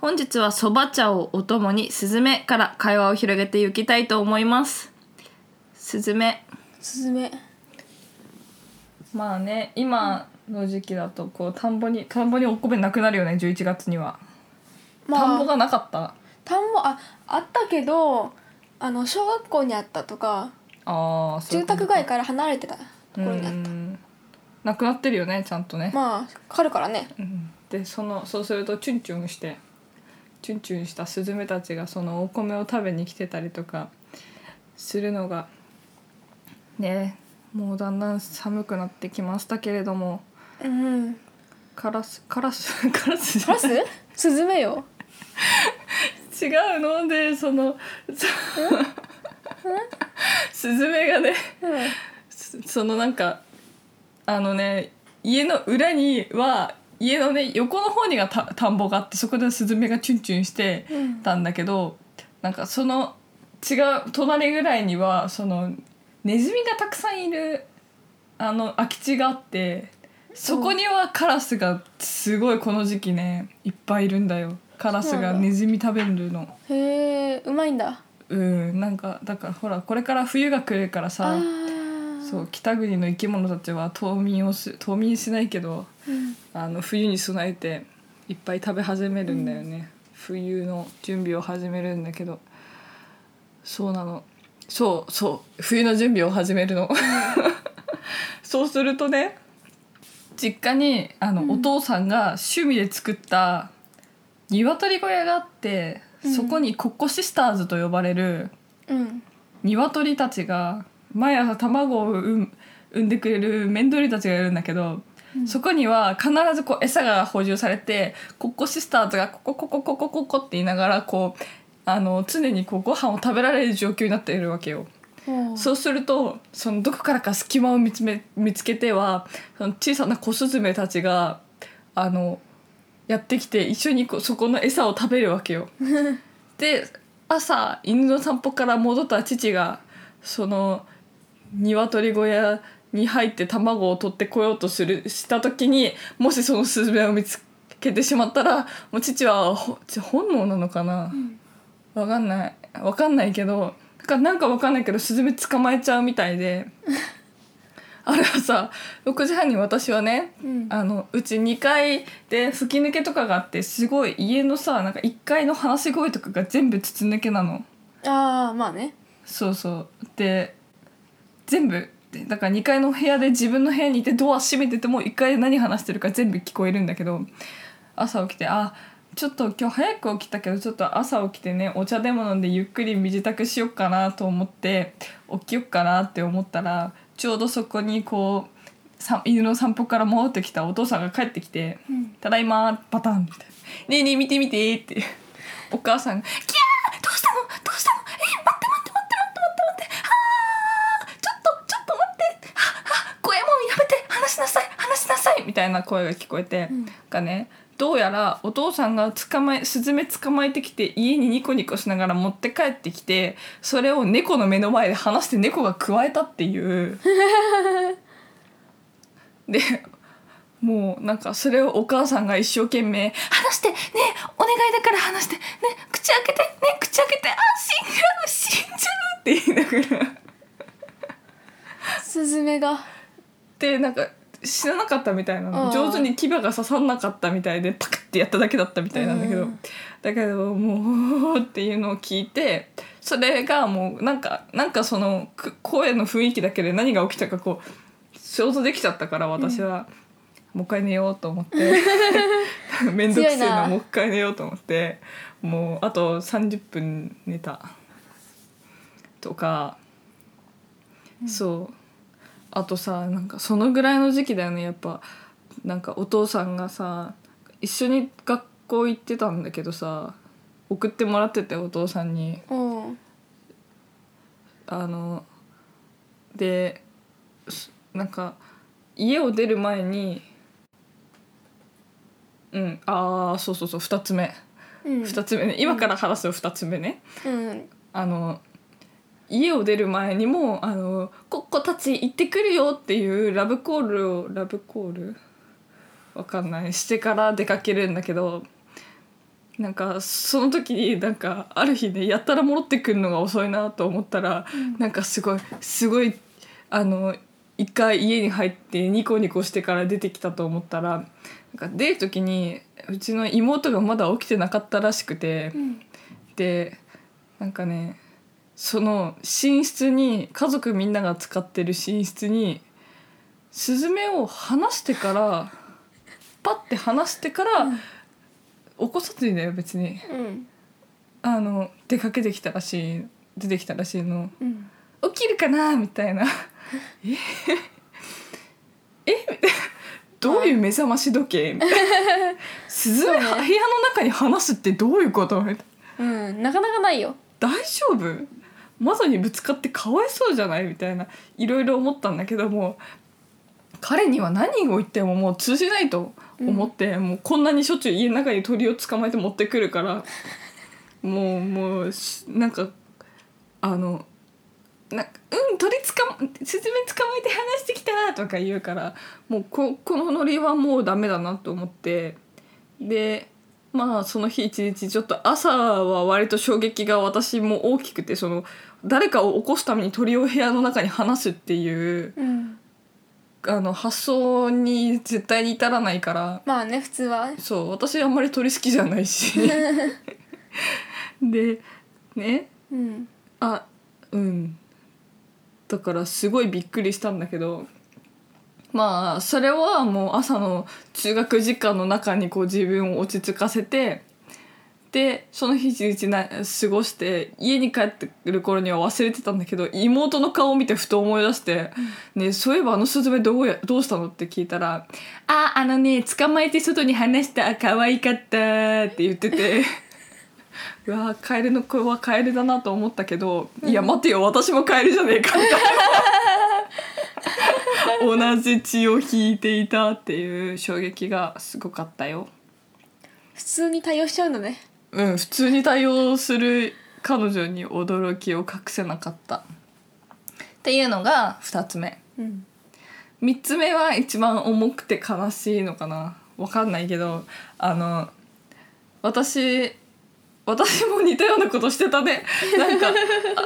本日はそば茶をお供にスズメから会話を広げていきたいと思います。スズメスズメまあね今の時期だとこう田んぼに田んぼにお米なくなるよね11月には、田んぼがなかった？田んぼああったけどあの小学校にあったとかああ住宅街から離れてたところにあった。なくなってるよねちゃんとね、まあかかるからね。うん。でそのそうするとチュンチュンしてチュンチュンしたスズメたちがそのお米を食べに来てたりとかするのがねもうだんだん寒くなってきましたけれどもうん。カラスカラス カラスカラス？スズメよ。違うの？でそのそスズメがねうん。そそのなんかあのね家の裏には家のね横の方にがた田んぼがあってそこでスズメがチュンチュンしてうん。たんだけどなんかその違う隣ぐらいにはそのネズミがたくさんいるあの空き地があってそこにはカラスがすごいこの時期ねいっぱいいるんだよ。カラスがネズミ食べるの。へえうまいんだ。うんなんかだからほらこれから冬が来るからあさー。そう北国の生き物たちは冬眠をす冬眠しないけどうんあの冬に備えていっぱい食べ始めるんだよね、冬の準備を始めるんだけど。そうなの。そうそう。冬の準備を始めるの。そうするとね実家にあの、うん。お父さんが趣味で作った鶏小屋があって、うん。そこにコッコシスターズと呼ばれるうん。鶏たちが毎朝卵を産ん産んでくれるメンドリたちがいるんだけど、そこには必ずこう餌が補充されてコッコシスターズがココココココココって言いながらこうあの常にこうご飯を食べられる状況になっているわけよ。そうするとそのどこからか隙間を見つめ見つけてはその小さな小スズメたちがあのやってきて一緒にこうそこの餌を食べるわけよ。で朝犬の散歩から戻った父がその鶏小屋に入って卵を取ってこようとするした時にもしそのスズメを見つけてしまったらもう父はほ本能なのかな、わかんない。わかんないけどなんかなんかわかんないけどスズメ捕まえちゃうみたいで。あれはさ6時半に私はねうん。あのうち2階で吹き抜けとかがあってすごい家のさなんか1階の話し声とかが全部筒抜けなの。ああまあね。そうそう。で全部でだから2階の部屋で自分の部屋にいてドア閉めてても1階で何話してるか全部聞こえるんだけど朝起きてあちょっと今日早く起きたけどちょっと朝起きてねお茶でも飲んでゆっくり身支度しよっかなと思って起きよっかなって思ったらちょうどそこにこうさ犬の散歩から戻ってきたお父さんが帰ってきてうん「ただいま」パタンみたいな「ねえねえ見て見て」って。お母さんが「キャー！どうしたの？どうしたのえ待って待って待って待って待って待ってあーちょっとちょっと待ってはは声もやめて話しなさい話しなさい」みたいな声が聞こえて、うん。がねどうやらお父さんが捕まえスズメ捕まえてきて家にニコニコしながら持って帰ってきてそれを猫の目の前で話して猫が加えたっていう。でもうなんかそれをお母さんが一生懸命「話してねお願いだから話してね口開けてね口開けてあ死んじゃう死んじゃう」って言いながら。スズメが。でなんか死ななかったみたいな上手に牙が刺さんなかったみたいでパクッてやっただけだったみたいなんだけど、うん。だけどもう っていうのを聞いてそれがもうなんかなんかそのく声の雰囲気だけで何が起きたかこう想像できちゃったから私は、もう一回寝ようと思って。面倒くせえななもう一回寝ようと思って。もうあと30分寝た。とか、そうあとさなんかそのぐらいの時期だよねやっぱ。なんかお父さんがさ一緒に学校行ってたんだけどさ送ってもらっててお父さんに。うん。あのですなんか家を出る前にうんああそうそうそう2つ目、うん。2つ目ね。今から話す2つ目ね、うん。あの家を出る前にも「あのコッコたち行ってくるよ」っていうラブコールをラブコール？わかんない。してから出かけるんだけどなんかその時になんかある日ねやったら戻ってくるのが遅いなと思ったら、なんかすごいすごいあの一回家に入ってニコニコしてから出てきたと思ったらなんか出る時にうちの妹がまだ起きてなかったらしくて。うん。でなんかねその寝室に家族みんなが使ってる寝室にスズメを離してから パッて離してから、起こさずにだよ別に。うん。あの出かけてきたらしい出てきたらしいの。うん。起きるかなみたいな。え？え？みたいなどういう目覚まし時計みたいな。部屋の中に離すってどういうこと？みたいな。うん。なかなかないよ。大丈夫？窓にぶつかってかわいそうじゃないみたいないろいろ思ったんだけども彼には何を言ってももう通じないと思って、もうこんなにしょっちゅう家の中に鳥を捕まえて持ってくるからもうもうしなんかあのなんかうん鳥捕まスズメ捕まえて離してきたとか言うからもうここのノリはもうダメだなと思ってでまあその日一日ちょっと朝は割と衝撃が私も大きくてその誰かを起こすために鳥を部屋の中に放すっていううん。あの発想に絶対に至らないから。まあね普通は。そう私あんまり鳥好きじゃないし。でね。うん。あうん。だからすごいびっくりしたんだけどまあそれはもう朝の中学時間の中にこう自分を落ち着かせてでその日一日な過ごして家に帰ってくる頃には忘れてたんだけど妹の顔を見てふと思い出して「ねそういえばあのスズメどうやどうしたの?」って聞いたら「ああのね捕まえて外に放した可愛かった」って言ってて。うわーカエルの声はカエルだなと思ったけど、いや待てよ私もカエルじゃねえかみたいな 同じ血を引いていたっていう衝撃がすごかったよ普通に対応しちゃうんだねうん普通に対応する彼女に驚きを隠せなかった。っていうのが2つ目。うん。3つ目は一番重くて悲しいのかな。わかんないけどあの私私も似たようなことしてたね。なんか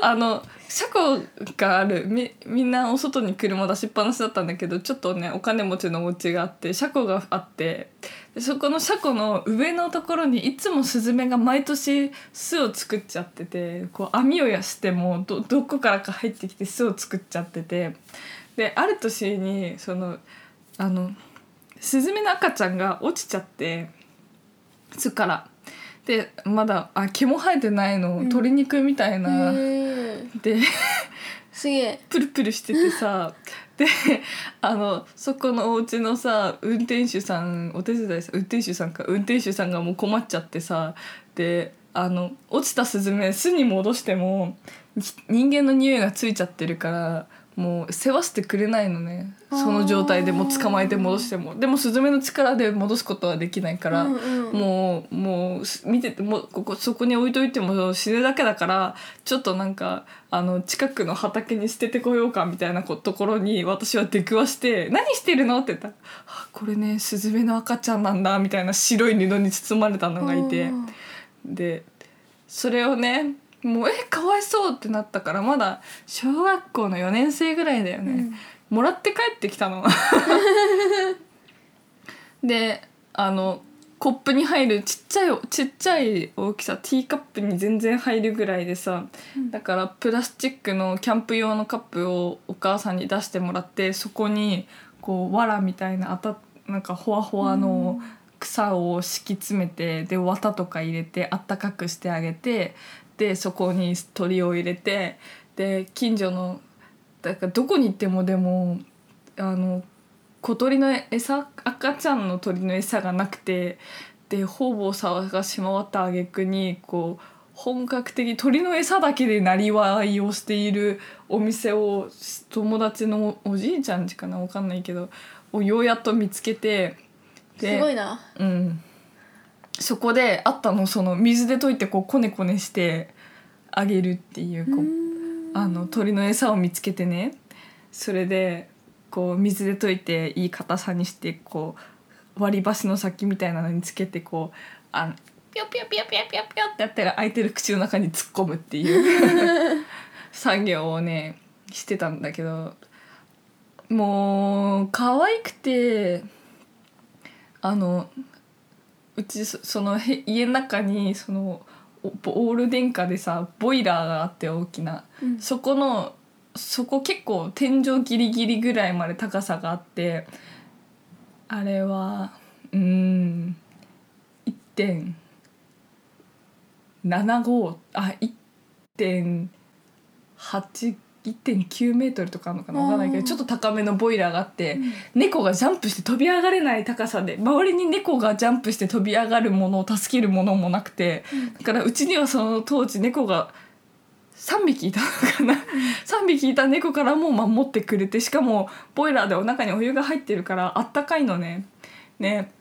あの車庫がある。みみんなお外に車出しっぱなしだったんだけどちょっとねお金持ちのお家があって車庫があってでそこの車庫の上のところにいつもスズメが毎年巣を作っちゃっててこう網をやしてもどどこからか入ってきて巣を作っちゃっててである年にそのあのスズメの赤ちゃんが落ちちゃって巣から。でまだあ毛も生えてないの、ん鶏肉みたいへな、えですげえ。プルプルしててさ。であのそこのお家のさ運転手さんお手伝いさん運転手さんか運転手さんがもう困っちゃってさ。であの落ちたスズメ巣に戻してもひ人間の匂いがついちゃってるからもう世話してくれないのね。その状態でもう捕まえて戻しても。でもスズメの力で戻すことはできないから、うんうん。もうもうす見ててもうここそこに置いといても死ぬだけだからちょっとなんかあの近くの畑に捨ててこようかみたいなこところに私は出くわして「何してるの?」って言ったら「あこれねスズメの赤ちゃんなんだ」みたいな白い布に包まれたのがいて。うん。でそれをねもうえかわいそうってなったからまだ小学校の4年生ぐらいだよね、もらって帰ってきたの。であのコップに入るちっちゃいちっちゃい大きさティーカップに全然入るぐらいでさ、だからプラスチックのキャンプ用のカップをお母さんに出してもらってそこにこう藁みたいなあたなんかほわほわの草を敷き詰めてで綿とか入れてあったかくしてあげてでそこに鳥を入れてで近所のだからどこに行ってもでもあの小鳥の餌赤ちゃんの鳥の餌がなくてでで方々探し回った挙句にこう本格的鳥の餌だけでなりわいをしているお店を友達のおじいちゃんちかなわかんないけどをようやっと見つけてすごいな。うん、そこであったのその水で溶いてこうこねこねしてあげるっていうこうあの鳥の餌を見つけてね。それでこう水で溶いていい硬さにしてこう割り箸の先みたいなのにつけてこうあのピヨピヨピヨピヨピヨピヨってやったら空いてる口の中に突っ込むっていう 作業をねしてたんだけどもう可愛くてあのうちそそのへ家の中にそのおオール電化でさボイラーがあって大きな。うんそこのそこ結構天井ギリギリぐらいまで高さがあってあれはうーん1.75あ1.8 1.9メートルとかあるのかなわかんないけどちょっと高めのボイラーがあって、猫がジャンプして飛び上がれない高さで周りに猫がジャンプして飛び上がるものを助けるものもなくて、だからうちにはその当時猫が3匹いたのかな、3匹いた猫からも守ってくれてしかもボイラーでお腹にお湯が入ってるからあったかいのね。ね。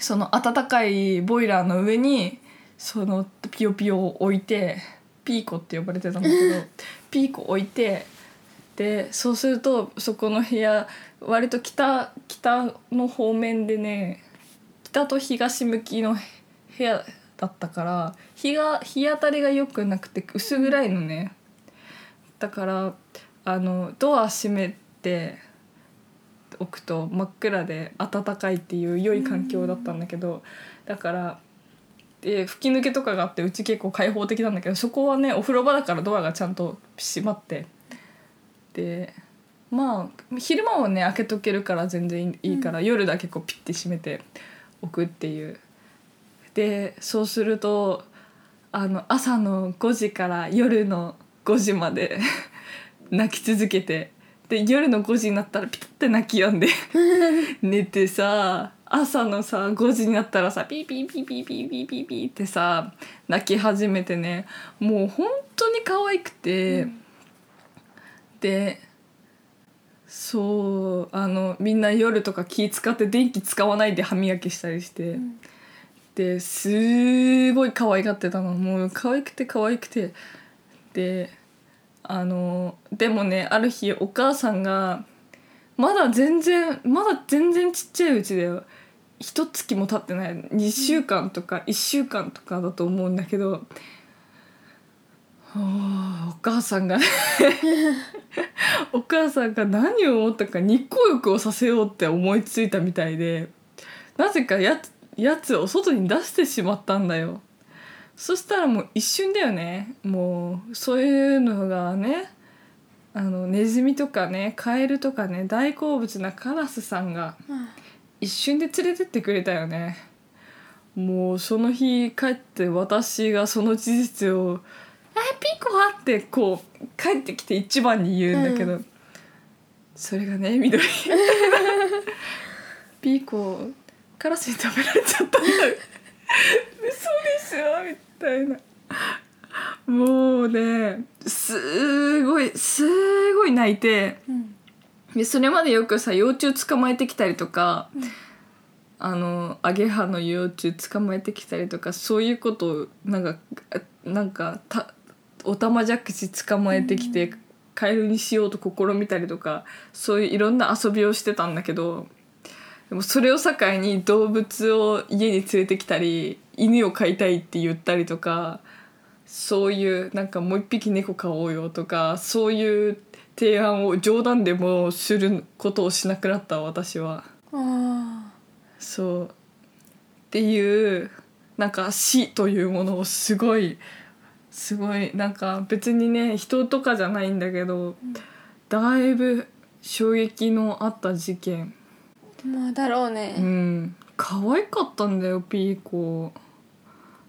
その温かいボイラーの上にそのピヨピヨを置いてピーコって呼ばれてたんだけど ピーコ置いてでそうするとそこの部屋割と北北の方面でね北と東向きの部屋だったから日が日当たりが良くなくて薄暗いのね。だからあのドア閉めておくと真っ暗で暖かいっていう良い環境だったんだけどだからで吹き抜けとかがあってうち結構開放的なんだけどそこはねお風呂場だからドアがちゃんと閉まって。でまあ昼間はね開けとけるから全然いいから、夜だけこうピッて閉めておくっていう。でそうするとあの朝の5時から夜の5時まで 泣き続けてで夜の5時になったらピタッて泣き止んで 寝てさ朝のさ5時になったらさピーピーピーピーピーピーピーピーってさ泣き始めてねもう本当に可愛くて、でそうあのみんな夜とか気使って電気使わないで歯磨きしたりして。んですごい可愛がってたのもう可愛くて可愛くてであのでもねある日お母さんがまだ全然まだ全然ちっちゃいうちだよ一月も経ってない。2週間とか1週間とかだと思うんだけど、はあお母さんが お母さんが何を思ったか日光浴をさせようって思いついたみたいでなぜかやつやつを外に出してしまったんだよそしたらもう一瞬だよね。もうそういうのがねあのネズミとかねカエルとかね大好物なカラスさんがうん。一瞬で連れてってくれたよね。もうその日帰って私がその事実を「えピーコは?」ってこう帰ってきて一番に言うんだけど、うそれがね緑。ピーコカラスに食べられちゃったんだ。嘘でしょ？みたいなもうねすごいすごい泣いて。うん。でそれまでよくさ幼虫捕まえてきたりとか、うん。あのアゲハの幼虫捕まえてきたりとかそういうことをなんかあなんかたオタマジャクシ捕まえてきて、カエルにしようと試みたりとかそういういろんな遊びをしてたんだけどでもそれを境に動物を家に連れてきたり犬を飼いたいって言ったりとかそういうなんかもう一匹猫飼おうよとかそういう提案を冗談でもすることをしなくなった私は。あそう。っていうなんか死というものをすごいすごいなんか別にね人とかじゃないんだけど、だいぶ衝撃のあった事件。ーまあだろううね、ん。可愛かったんだよピーコ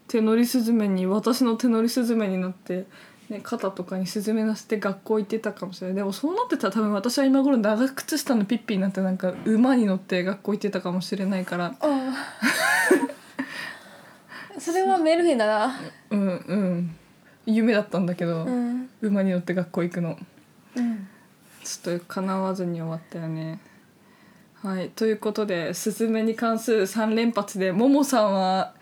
手乗りスズメに私の手乗りスズメになって、ね、肩とかにスズメ乗せて学校行ってたかもしれない。でもそうなってたら多分私は今頃長靴下のピッピになってなんか馬に乗って学校行ってたかもしれないから。あ。それはメルヘンだな。うんうん。夢だったんだけど、うん。馬に乗って学校行くの。うん。ちょっと叶わずに終わったよねはいということでスズメに関する3連発でももさんは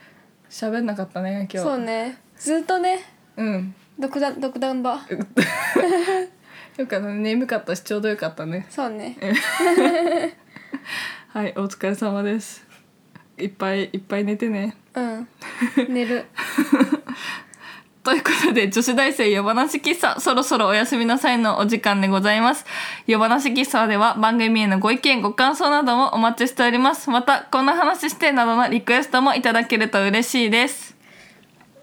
喋んなかったね今日。そうね。ずっとね。うん。独断独断場。よかったね。眠かったしちょうどよかったね。そうね。はいお疲れ様です。いっぱいいっぱい寝てね。うん。寝る ということで、女子大生夜話喫茶、そろそろおやすみなさいのお時間でございます。夜話喫茶では番組へのご意見、ご感想などもお待ちしております。また、こんな話してなどのリクエストもいただけると嬉しいです。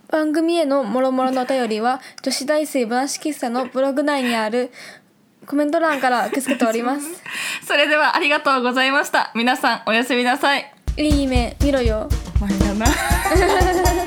番組へのもろもろのお便りは女子大生話喫茶のブログ内にあるコメント欄から受け付けております それではありがとうございました。皆さんおやすみなさい。いい夢見ろよ前だな。